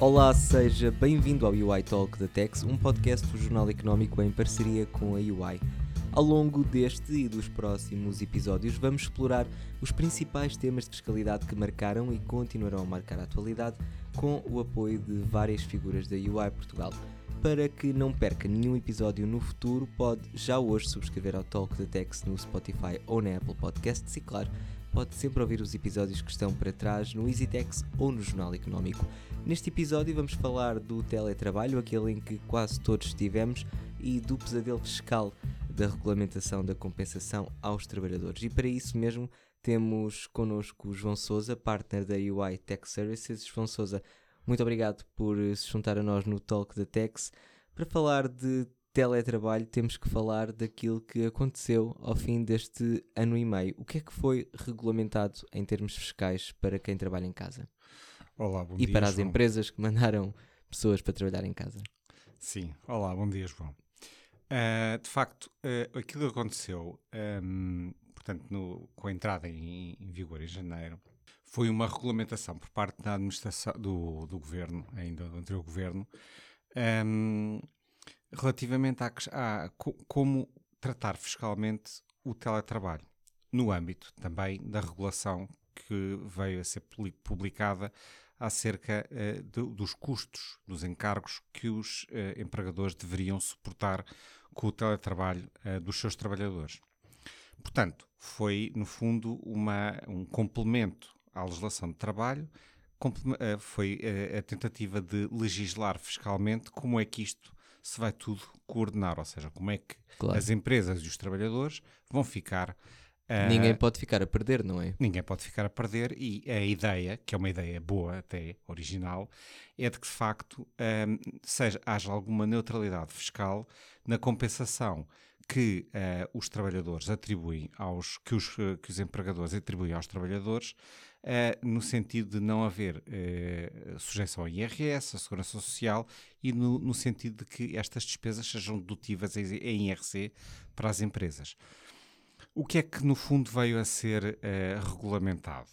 Olá, seja bem-vindo ao UI Talk da Tex, um podcast do Jornal Económico em parceria com a UI. Ao longo deste e dos próximos episódios, vamos explorar os principais temas de fiscalidade que marcaram e continuarão a marcar a atualidade, com o apoio de várias figuras da UI Portugal. Para que não perca nenhum episódio no futuro, pode já hoje subscrever ao Talk da Tex no Spotify ou na Apple Podcasts e, claro, pode sempre ouvir os episódios que estão para trás no EasyTex ou no Jornal Económico. Neste episódio vamos falar do teletrabalho, aquele em que quase todos estivemos, e do pesadelo fiscal da regulamentação da compensação aos trabalhadores. E para isso mesmo temos connosco o João Souza, partner da UI Tech Services. João Souza, muito obrigado por se juntar a nós no Talk da Tex. Para falar de teletrabalho, temos que falar daquilo que aconteceu ao fim deste ano e meio. O que é que foi regulamentado em termos fiscais para quem trabalha em casa? Olá, bom e dia. para as João. empresas que mandaram pessoas para trabalhar em casa. Sim, olá, bom dia, João. Uh, de facto, uh, aquilo que aconteceu, um, portanto, no, com a entrada em, em, vigor em janeiro, foi uma regulamentação por parte da administração do, do governo, ainda do anterior governo, um, relativamente a, a co, como tratar fiscalmente o teletrabalho, no âmbito também da regulação que veio a ser publicada acerca uh, de, dos custos dos encargos que os uh, empregadores deveriam suportar com o teletrabalho uh, dos seus trabalhadores. Portanto, foi, no fundo, uma, um complemento à legislação de trabalho, foi a tentativa de legislar fiscalmente como é que isto se vai tudo coordenar, ou seja, como é que claro. as empresas e os trabalhadores vão ficar ninguém pode ficar a perder, não é? Ninguém pode ficar a perder e a ideia, que é uma ideia boa, até original, é de que de facto um, seja, haja alguma neutralidade fiscal na compensação que uh, os trabalhadores atribuem aos que os, que os empregadores atribuem aos trabalhadores uh, no sentido de não haver uh, sujeição ao IRS, à Segurança Social e no, no, sentido de que estas despesas sejam dedutivas em IRC para as empresas. O que é que, no fundo, veio a ser uh, regulamentado?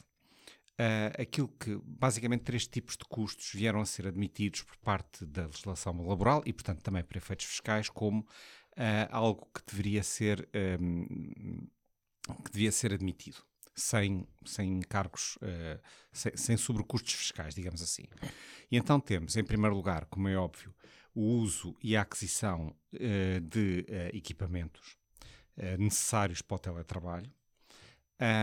Uh, aquilo que, basicamente, três tipos de custos vieram a ser admitidos por parte da legislação laboral e, portanto, também para efeitos fiscais, como uh, algo que deveria ser, um, que devia ser admitido, sem, sem cargos, uh, sem, sem sobrecustos fiscais, digamos assim. E então temos, em primeiro lugar, como é óbvio, o uso e a aquisição de equipamentos necessários para o teletrabalho.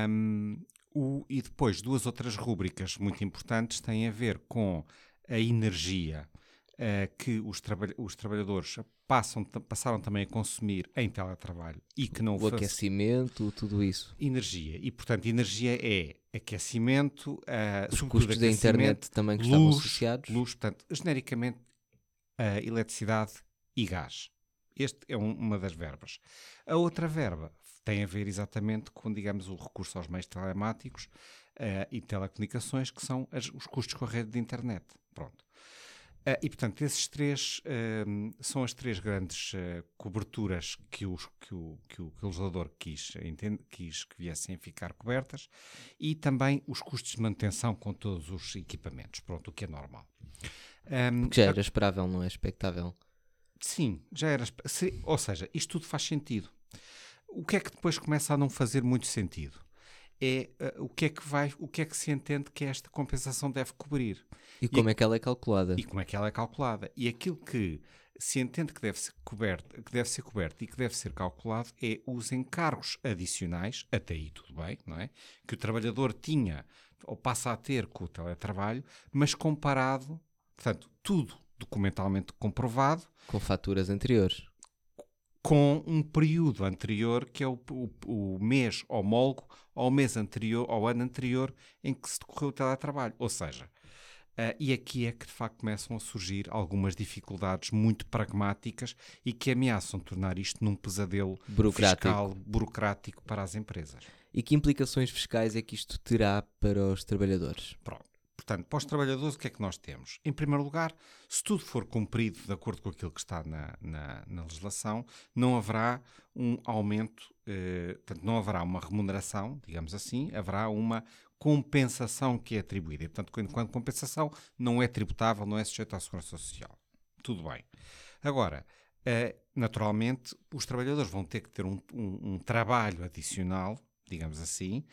Um, o, e depois, duas outras rúbricas muito importantes têm a ver com a energia uh, que os, traba os trabalhadores passam, passaram também a consumir em teletrabalho e que não o aquecimento, tudo isso. Energia. E, portanto, energia é aquecimento, uh, os custos da internet também que luz, estavam associados. Luz, portanto, genericamente, uh, eletricidade e gás. Este é um, uma das verbas. A outra verba tem a ver exatamente com, digamos, o recurso aos meios telemáticos uh, e telecomunicações, que são as, os custos com a rede de internet. Pronto. Uh, e, portanto, esses três uh, são as três grandes coberturas que, os, que, o, que, o, que o legislador quis, entende, quis que viessem a ficar cobertas e também os custos de manutenção com todos os equipamentos. Pronto, o que é normal. Um, que já era esperável, não é expectável. Sim, já era. Se, ou seja, isto tudo faz sentido. O que é que depois começa a não fazer muito sentido? É uh, o que é que vai, o que é que se entende que esta compensação deve cobrir. E, e como é que ela é calculada? E como é que ela é calculada. E aquilo que se entende que deve ser coberto, que deve ser coberto e que deve ser calculado é os encargos adicionais, até aí tudo bem, não é? Que o trabalhador tinha ou passa a ter com o teletrabalho, mas comparado, portanto, tudo documentalmente comprovado. Com faturas anteriores. Com um período anterior, que é o, o, o mês homólogo ao mês anterior, ao ano anterior, em que se decorreu o teletrabalho. Ou seja, Uh, e aqui é que de facto começam a surgir algumas dificuldades muito pragmáticas e que ameaçam tornar isto num pesadelo burocrático. fiscal burocrático para as empresas. E que implicações fiscais é que isto terá para os trabalhadores? Pronto. Portanto, para os trabalhadores, o que é que nós temos? Em primeiro lugar, se tudo for cumprido de acordo com aquilo que está na, na, na legislação, não haverá um aumento, eh, portanto, não haverá uma remuneração, digamos assim, haverá uma compensação que é atribuída. E, portanto, quando compensação não é tributável, não é sujeito à segurança social. Tudo bem. Agora, uh, naturalmente, os trabalhadores vão ter que ter um, um, um trabalho adicional, digamos assim,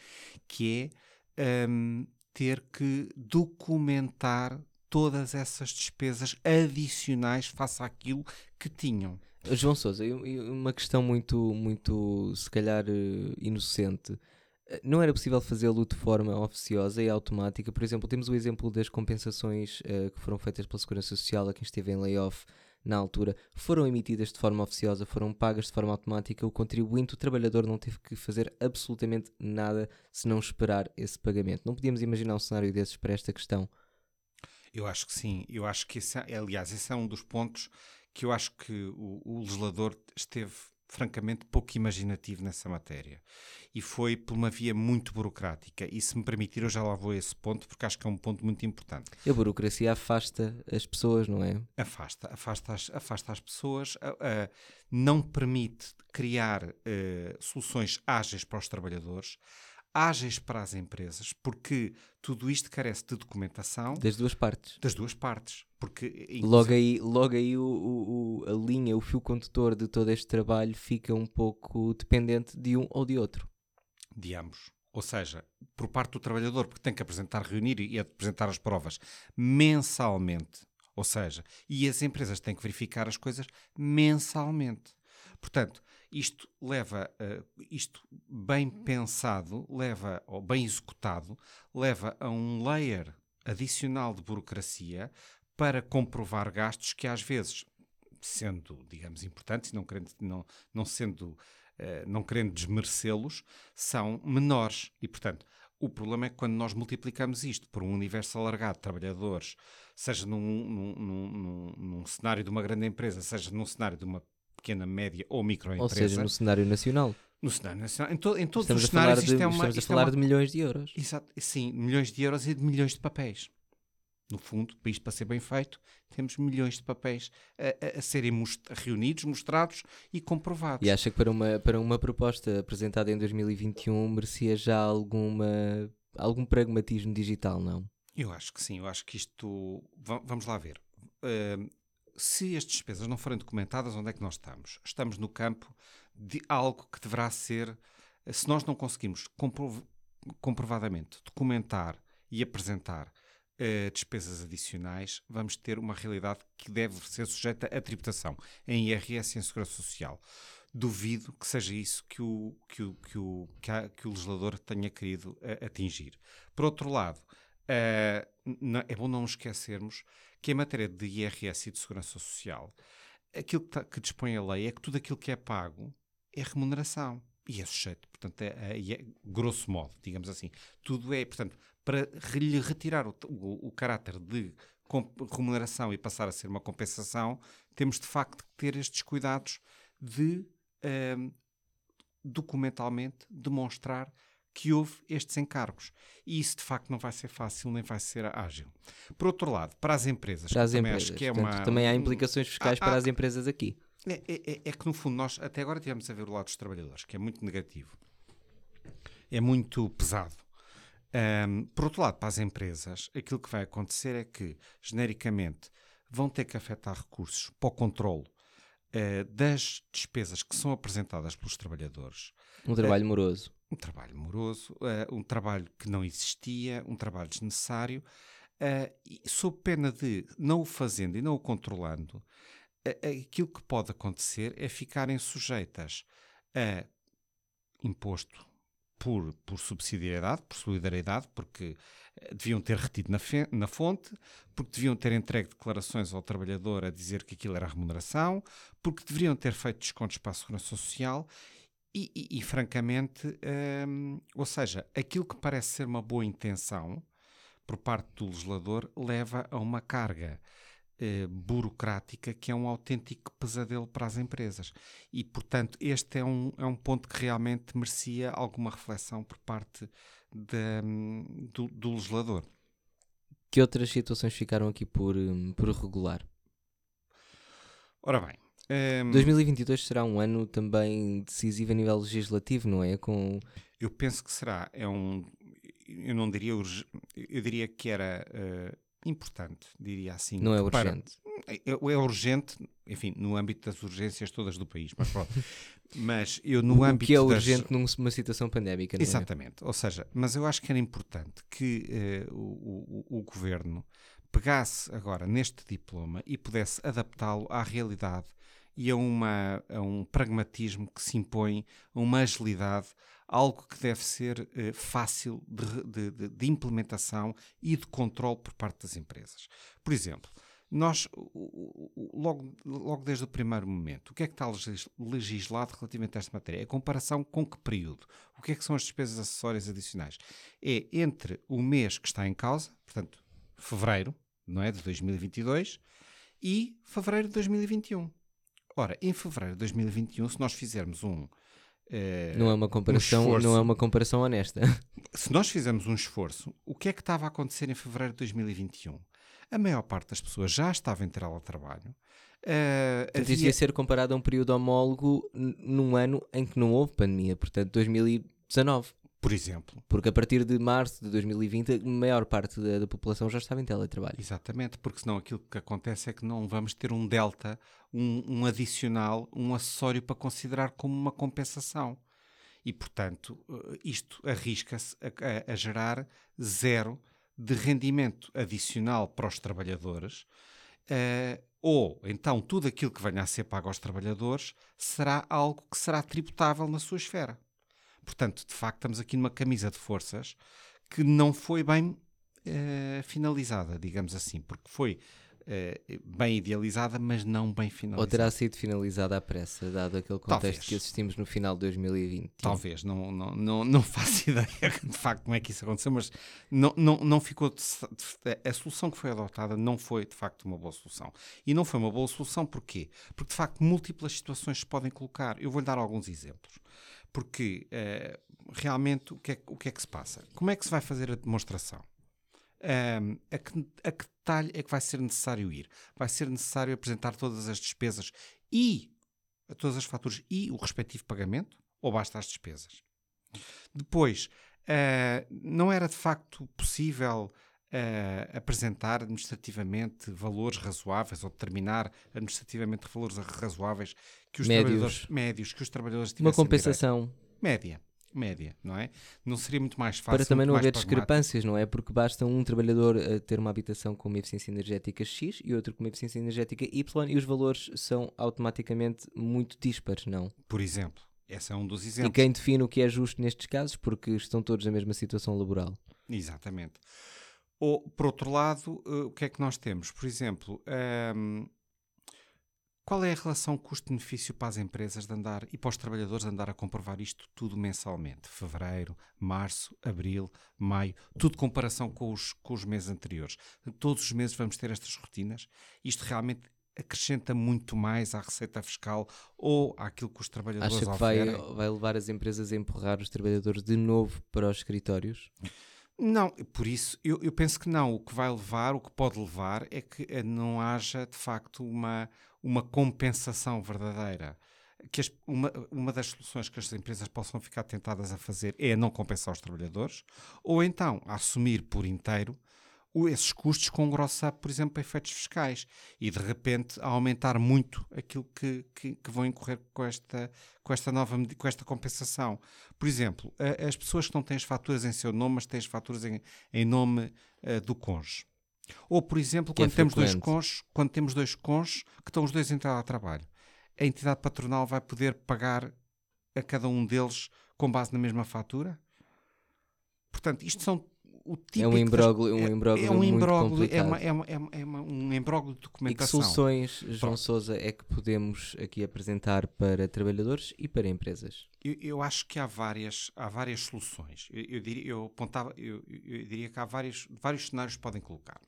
que é um, ter que documentar todas essas despesas adicionais face àquilo que tinham. João Sousa, uma questão muito, muito se calhar eh, inocente. Eh, não era possível fazê-lo de forma oficiosa e automática? Por exemplo, temos o exemplo das compensações uh, que foram feitas pela Segurança Social a quem esteve em layoff na altura, foram emitidas de forma oficiosa, foram pagas de forma automática, o contribuinte, o trabalhador, não teve que fazer absolutamente nada se não esperar esse pagamento. Não podíamos imaginar um cenário desses para esta questão? Eu acho que sim. Eu acho que, esse, é, aliás, esse é um dos pontos que eu acho que o, o legislador esteve francamente pouco imaginativo nessa matéria. E foi por uma via muito burocrática. E se me permitir, eu já lá vou a esse ponto, porque acho que é um ponto muito importante. A burocracia afasta as pessoas, não é? Afasta, afasta as, afasta as pessoas, não permite criar uh, soluções ágeis para os trabalhadores ágeis para as empresas, porque tudo isto carece de documentação. Das duas partes. Das duas partes. Porque, logo aí, logo aí o, o, a linha, o fio condutor de todo este trabalho fica um pouco dependente de um ou de outro. De ambos. Ou seja, por parte do trabalhador, porque tem que apresentar, reunir e apresentar as provas mensalmente. Ou seja, e as empresas têm que verificar as coisas mensalmente. Portanto, isto leva, uh, isto bem pensado, leva, ou bem executado, leva a um layer adicional de burocracia para comprovar gastos que às vezes, sendo, digamos, importantes, não querendo, não, não sendo, uh, não querendo desmerecê-los, são menores. E, portanto, o problema é que quando nós multiplicamos isto por um universo alargado de trabalhadores, seja num, num, num, num, cenário de uma grande empresa, seja num cenário de uma pequena, média ou microempresa. Ou seja, no cenário nacional. No cenário nacional. Em, to, em todos estamos os cenários de, isto é uma... Estamos a falar é uma... de milhões de euros. Exato. Sim, milhões de euros e de milhões de papéis. No fundo, para isto para ser bem feito, temos milhões de papéis a, a, a serem most reunidos, mostrados e comprovados. E acha que para uma, para uma proposta apresentada em 2021 merecia já alguma, algum pragmatismo digital, não? Eu acho que sim. Eu acho que isto... Vamos lá ver. Uh, se as despesas não forem documentadas, onde é que nós estamos? Estamos no campo de algo que deverá ser, se nós não conseguimos comprov comprovadamente documentar e apresentar uh, despesas adicionais, vamos ter uma realidade que deve ser sujeita à tributação em IRS e em Segurança Social. Duvido que seja isso que o, que o, que o, que a, que o legislador tenha querido uh, atingir. Por outro lado, uh, não, é bom não esquecermos que em matéria de IRS e de segurança social, aquilo que, tá, que dispõe a lei é que tudo aquilo que é pago é remuneração e é sujeito, portanto, é, é, é, grosso modo, digamos assim. Tudo é, portanto, para lhe retirar o, o, o caráter de remuneração e passar a ser uma compensação, temos de facto que ter estes cuidados de um, documentalmente demonstrar que houve estes encargos. E isso de facto não vai ser fácil nem vai ser ágil. Por outro lado, para as empresas, para as também empresas, acho que é portanto, uma. Também há implicações fiscais ah, para as empresas aqui. É, é, é, é, que no fundo nós até agora tivemos a ver o lado dos trabalhadores, que é muito negativo. É muito pesado. Um, por outro lado, para as empresas, aquilo que vai acontecer é que, genericamente, vão ter que afetar recursos para o controle uh, das despesas que são apresentadas pelos trabalhadores. Um trabalho uh, moroso um trabalho moroso, uh, um trabalho que não existia, um trabalho desnecessário, uh, sob pena de, não o fazendo e não o controlando, aquilo que pode acontecer é ficarem sujeitas a imposto por, por subsidiariedade, por solidariedade, porque deviam ter retido na, na, fonte, porque deviam ter entregue declarações ao trabalhador a dizer que aquilo era remuneração, porque deveriam ter feito descontos para a segurança social e, e, e francamente, hum, ou seja, aquilo que parece ser uma boa intenção por parte do legislador leva a uma carga eh, burocrática que é um autêntico pesadelo para as empresas. E, portanto, este é um, é um ponto que realmente merecia alguma reflexão por parte do, do legislador. Que outras situações ficaram aqui por, hum, por regular? Ora bem, um, 2022 será um ano também decisivo a nível legislativo, não é? Com... Eu penso que será. É um, eu não diria, eu diria que era uh, importante, diria assim. Não é urgente. Para, é, é, urgente, enfim, no âmbito das urgências todas do país, mas pronto. mas eu no o âmbito que é das... urgente numa situação pandémica, não é? Exatamente. É? Ou seja, mas eu acho que era importante que uh, o, o, o governo pegasse agora neste diploma e pudesse adaptá-lo à realidade e a, uma, a um pragmatismo que se impõe, a uma agilidade, algo que deve ser eh, fácil de, de, de, implementação e de controle por parte das empresas. Por exemplo, nós, logo, logo desde o primeiro momento, o que é que está legislado relativamente a esta matéria? A comparação com que período? O que é que são as despesas acessórias adicionais? É entre o mês que está em causa, portanto, fevereiro, não é, de 2022, e fevereiro de 2021. Ora, em fevereiro de 2021, se nós fizermos um. Uh, não é uma comparação, um esforço, não é uma comparação honesta. Se nós fizermos um esforço, o que é que estava a acontecer em fevereiro de 2021? A maior parte das pessoas já estava em teletrabalho. Uh, havia... Isso ia ser comparado a um período homólogo num ano em que não houve pandemia, portanto 2019. Por exemplo. Porque a partir de março de 2020, a maior parte da, da, população já estava em teletrabalho. Exatamente, porque senão aquilo que acontece é que não vamos ter um delta, um, um adicional, um acessório para considerar como uma compensação. E, portanto, eh, isto arrisca-se a, a, a gerar zero de rendimento adicional para os trabalhadores, uh, ou então tudo aquilo que venha a ser pago aos trabalhadores será algo que será tributável na sua esfera. Portanto, de facto, estamos aqui numa camisa de forças que não foi bem uh, finalizada, digamos assim, porque foi uh, bem idealizada, mas não bem finalizada. Ou terá sido finalizada à pressa, dado aquele contexto Talvez. que assistimos no final de 2020? Talvez, não, não, não, não faço ideia de facto como é que isso aconteceu, mas não, não, não ficou. De, de, a solução que foi adotada não foi de facto uma boa solução. E não foi uma boa solução porquê? Porque de facto múltiplas situações se podem colocar. Eu vou-lhe dar alguns exemplos. Porque uh, realmente o que, é, o que é que se passa? Como é que se vai fazer a demonstração? Um, a, que, a que detalhe é que vai ser necessário ir? Vai ser necessário apresentar todas as despesas e todas as faturas e o respectivo pagamento? Ou basta as despesas? Depois, uh, não era de facto possível uh, apresentar administrativamente valores razoáveis ou determinar administrativamente valores razoáveis que os médios. trabalhadores médios que os trabalhadores tivessem uma compensação direito. média média, não é? Não seria muito mais fácil. Para também não haver discrepâncias, não é? Porque basta um trabalhador uh, ter uma habitação com uma eficiência energética X e outro com uma eficiência energética Y e os valores são automaticamente muito dispares, não? Por exemplo, esse é um dos exemplos. E quem define o que é justo nestes casos, porque estão todos na mesma situação laboral. Exatamente. Ou, por outro lado, uh, o que é que nós temos? Por exemplo, um, ehm, qual é a relação custo-benefício para as empresas de andar e para os trabalhadores de andar a comprovar isto tudo mensalmente? Fevereiro, março, abril, maio, tudo comparação com os, com os meses anteriores. Todos os meses vamos ter estas rotinas. Isto realmente acrescenta muito mais à receita fiscal ou àquilo que os trabalhadores Acha que vai, vai levar as empresas a empurrar os trabalhadores de novo para os escritórios? Não, por isso eu, eu, penso que não. O que vai levar, o que pode levar, é que eh, não haja de facto uma, uma compensação verdadeira. Que as, uma, uma das soluções que as empresas possam ficar tentadas a fazer é não compensar os trabalhadores, ou então assumir por inteiro esses custos com grossa, por exemplo, efeitos fiscais e de repente aumentar muito aquilo que, que, que, vão incorrer com esta, com esta nova com esta compensação. Por exemplo, as pessoas que não têm as faturas em seu nome, mas têm as faturas em, em nome uh, do cônjuge. Ou, por exemplo, quando, é temos dois cônjuges, quando temos dois cônjuges que estão os dois em trabalho, a entidade patronal vai poder pagar a cada um deles com base na mesma fatura? Portanto, isto são o típico. É um imbróglio, um imbróglio é, um imbróglio, é, uma, é, uma, é, uma, um imbróglio de documentação. E que soluções, João. Sousa, é que podemos aqui apresentar para trabalhadores e para empresas? Eu, eu acho que há várias, há várias soluções. Eu, eu, diria, eu, apontava, eu, eu diria que há vários, vários cenários que podem colocar.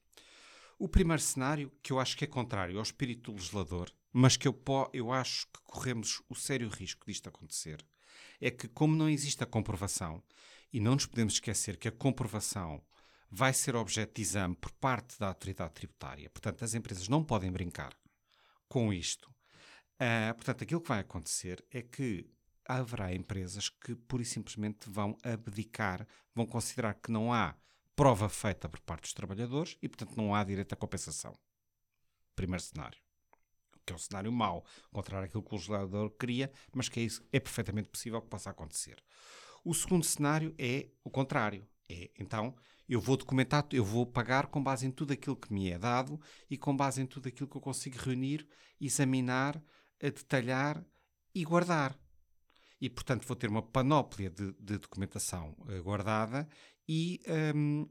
O primeiro cenário, que eu acho que é contrário ao espírito do legislador, mas que eu, eu acho que corremos o sério risco disto acontecer, é que, como não existe a comprovação, e não nos podemos esquecer que a comprovação vai ser objeto de exame por parte da autoridade tributária. Portanto, as empresas não podem brincar com isto. Uh, portanto, aquilo que vai acontecer é que haverá empresas que pura e simplesmente vão abdicar, vão considerar que não há prova feita por parte dos trabalhadores e, portanto, não há direito à compensação. Primeiro cenário. Que é um cenário mau, contrário àquilo que o legislador queria, mas que é, isso, é perfeitamente possível que possa acontecer. O segundo cenário é o contrário. É, então, eu vou documentar, eu vou pagar com base em tudo aquilo que me é dado e com base em tudo aquilo que eu consigo reunir, examinar, detalhar e guardar. E, portanto, vou ter uma panóplia de, de documentação uh, guardada e. Um,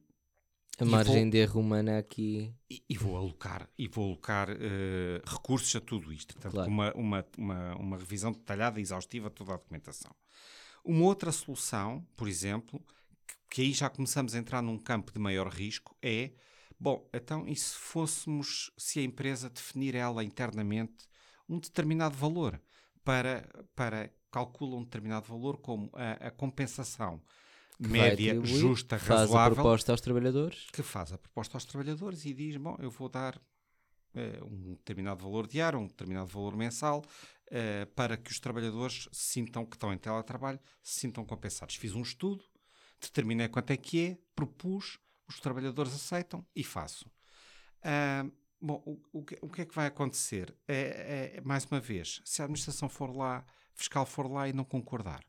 a margem vou, de erro humana aqui. E, e, vou alocar, e vou alocar uh, recursos a tudo isto. Portanto, claro. uma, uma, uma, uma revisão detalhada e exaustiva de toda a documentação. Uma outra solução, por exemplo, que, que aí já começamos a entrar num campo de maior risco, é bom, então e se fôssemos, se a empresa definir ela internamente um determinado valor para, para calcula um determinado valor como a, a compensação que média, justa, faz razoável. Faz a proposta aos trabalhadores. Que faz a proposta aos trabalhadores e diz, bom, eu vou dar um determinado valor diário, um determinado valor mensal, eh, para que os trabalhadores sintam que estão em teletrabalho, se sintam compensados. Fiz um estudo, determinei quanto é que é, propus, os trabalhadores aceitam e faço. Bom, o, o, que, o, que, é que vai acontecer? É, é, mais uma vez, se a administração for lá, fiscal for lá e não concordar,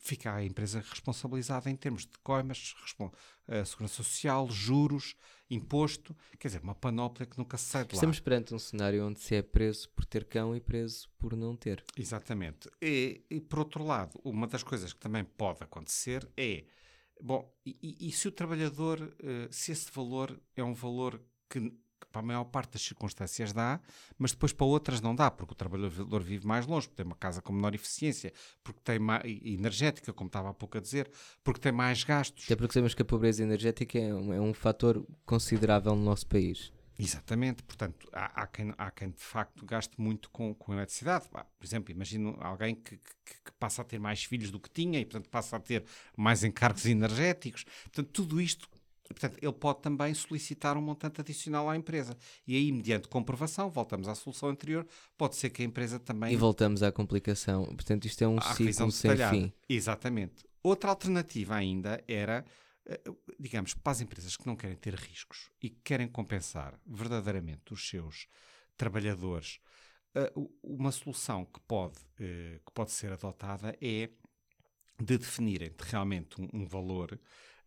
fica a empresa responsabilizada em termos de coimas, uh, segurança social, juros, imposto, quer dizer, uma panóplia que nunca se sai de lá. Estamos perante um cenário onde se é preso por ter cão e preso por não ter. Exatamente. E, e por outro lado, uma das coisas que também pode acontecer é, bom, e, e se o trabalhador, uh, se esse valor é um valor que para a maior parte das circunstâncias dá, mas depois para outras não dá, porque o trabalhador vive mais longe, porque tem uma casa com menor eficiência, porque tem mais energética, como estava há pouco a dizer, porque tem mais gastos. Até porque sabemos que a pobreza energética é um, é um fator considerável no nosso país. Exatamente, portanto, há, há, quem, há quem de facto gaste muito com, com eletricidade. Por exemplo, imagino alguém que, que, que, passa a ter mais filhos do que tinha e, portanto, passa a ter mais encargos energéticos. Portanto, tudo isto Portanto, ele pode também solicitar um montante adicional à empresa. E aí, mediante comprovação, voltamos à solução anterior, pode ser que a empresa também. E voltamos à complicação. Portanto, isto é um ciclo sem fim. Exatamente. Outra alternativa ainda era, eh, digamos, para as empresas que não querem ter riscos e que querem compensar verdadeiramente os seus trabalhadores, eh, uma solução que pode, eh, que pode ser adotada é de definirem realmente um valor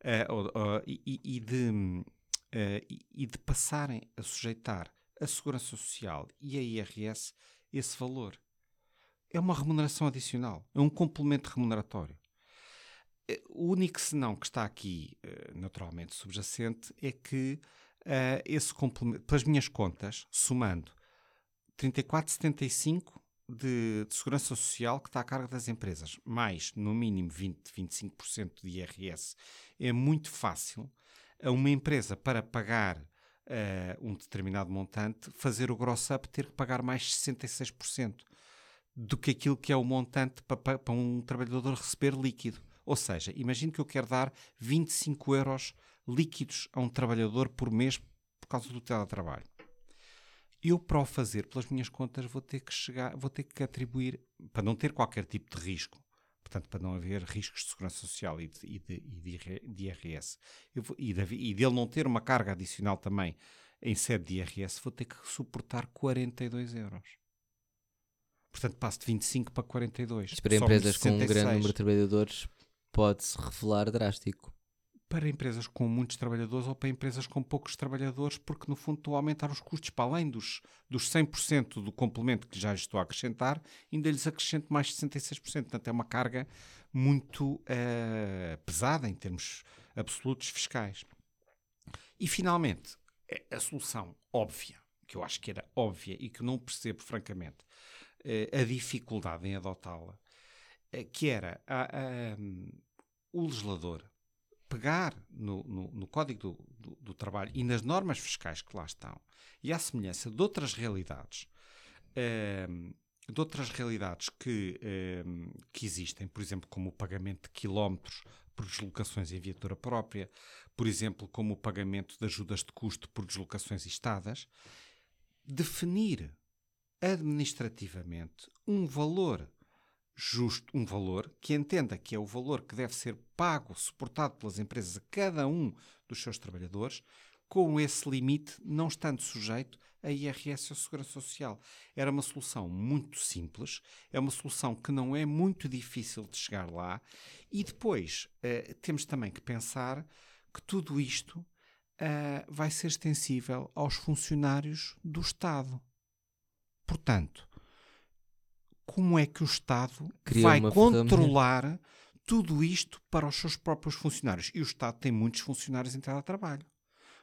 uh, uh, e, e, de, uh, e de passarem a sujeitar a Segurança Social e a IRS esse valor. É uma remuneração adicional, é um complemento remuneratório. O único senão que está aqui naturalmente subjacente é que esse complemento, pelas minhas contas, somando 34,75 de, de, segurança social que está a cargo das empresas, mais no mínimo 20, 25% de IRS, é muito fácil a uma empresa para pagar uh, um determinado montante, fazer o gross-up ter que pagar mais 66% do que aquilo que é o montante para, para um trabalhador receber líquido. Ou seja, imagine que eu quero dar 25 euros líquidos a um trabalhador por mês por causa do teletrabalho eu para o fazer pelas minhas contas vou ter que chegar, vou ter que atribuir, para não ter qualquer tipo de risco, portanto para não haver riscos de segurança social e de, e de, e de IRS, vou, e, de, e dele não ter uma carga adicional também em sede de IRS, vou ter que suportar 42 euros. Portanto, passo de 25 para 42. Isto para empresas com um grande número de trabalhadores pode-se revelar drástico para empresas com muitos trabalhadores ou para empresas com poucos trabalhadores, porque no fundo estou a aumentar os custos para além dos, dos 100% do complemento que já estou a acrescentar, ainda lhes acrescento mais 66%. Portanto, é uma carga muito uh, pesada em termos absolutos fiscais. E finalmente, é a solução óbvia, que eu acho que era óbvia e que não percebo francamente uh, a dificuldade em adotá-la, uh, que era a, a, um, o legislador pegar no, no, no Código do, do, do, Trabalho e nas normas fiscais que lá estão, e à semelhança de outras realidades, ehm, de outras realidades que, ehm, que existem, por exemplo, como o pagamento de quilómetros por deslocações em viatura própria, por exemplo, como o pagamento de ajudas de custo por deslocações estadas, definir administrativamente um valor justo, um valor que entenda que é o valor que deve ser pago, suportado pelas empresas a cada um dos seus trabalhadores, com esse limite não estando sujeito a IRS ou Segurança Social. Era uma solução muito simples, é uma solução que não é muito difícil de chegar lá e depois uh, temos também que pensar que tudo isto uh, vai ser extensível aos funcionários do Estado. Portanto, como é que o Estado Cria vai controlar ferramenta. tudo isto para os seus próprios funcionários? E o Estado tem muitos funcionários em teletrabalho.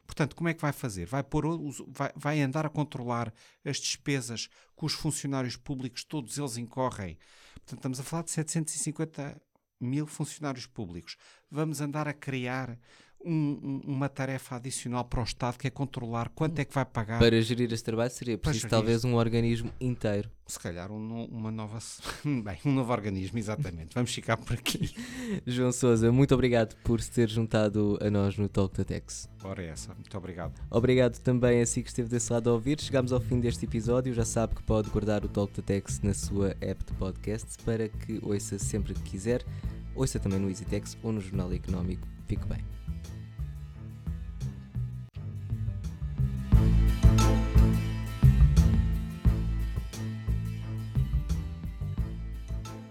Portanto, como é que vai fazer? Vai, pôr, vai, vai andar a controlar as despesas que os funcionários públicos, todos eles incorrem. Portanto, estamos a falar de 750 mil funcionários públicos. Vamos andar a criar um, uma tarefa adicional para o Estado que é controlar quanto é que vai pagar. Para gerir este trabalho seria preciso talvez um organismo inteiro. Se calhar um, uma nova. Bem, um novo organismo, exatamente. Vamos ficar por aqui. João Souza, muito obrigado por se ter juntado a nós no Talk da Tex. Ora, é essa. Muito obrigado. Obrigado também a si que esteve desse lado a ouvir. Chegamos ao fim deste episódio. Já sabe que pode guardar o Talk da Tex na sua app de podcast para que ouça sempre que quiser. Ouça também no EasyTex ou no Jornal Económico. Fique bem.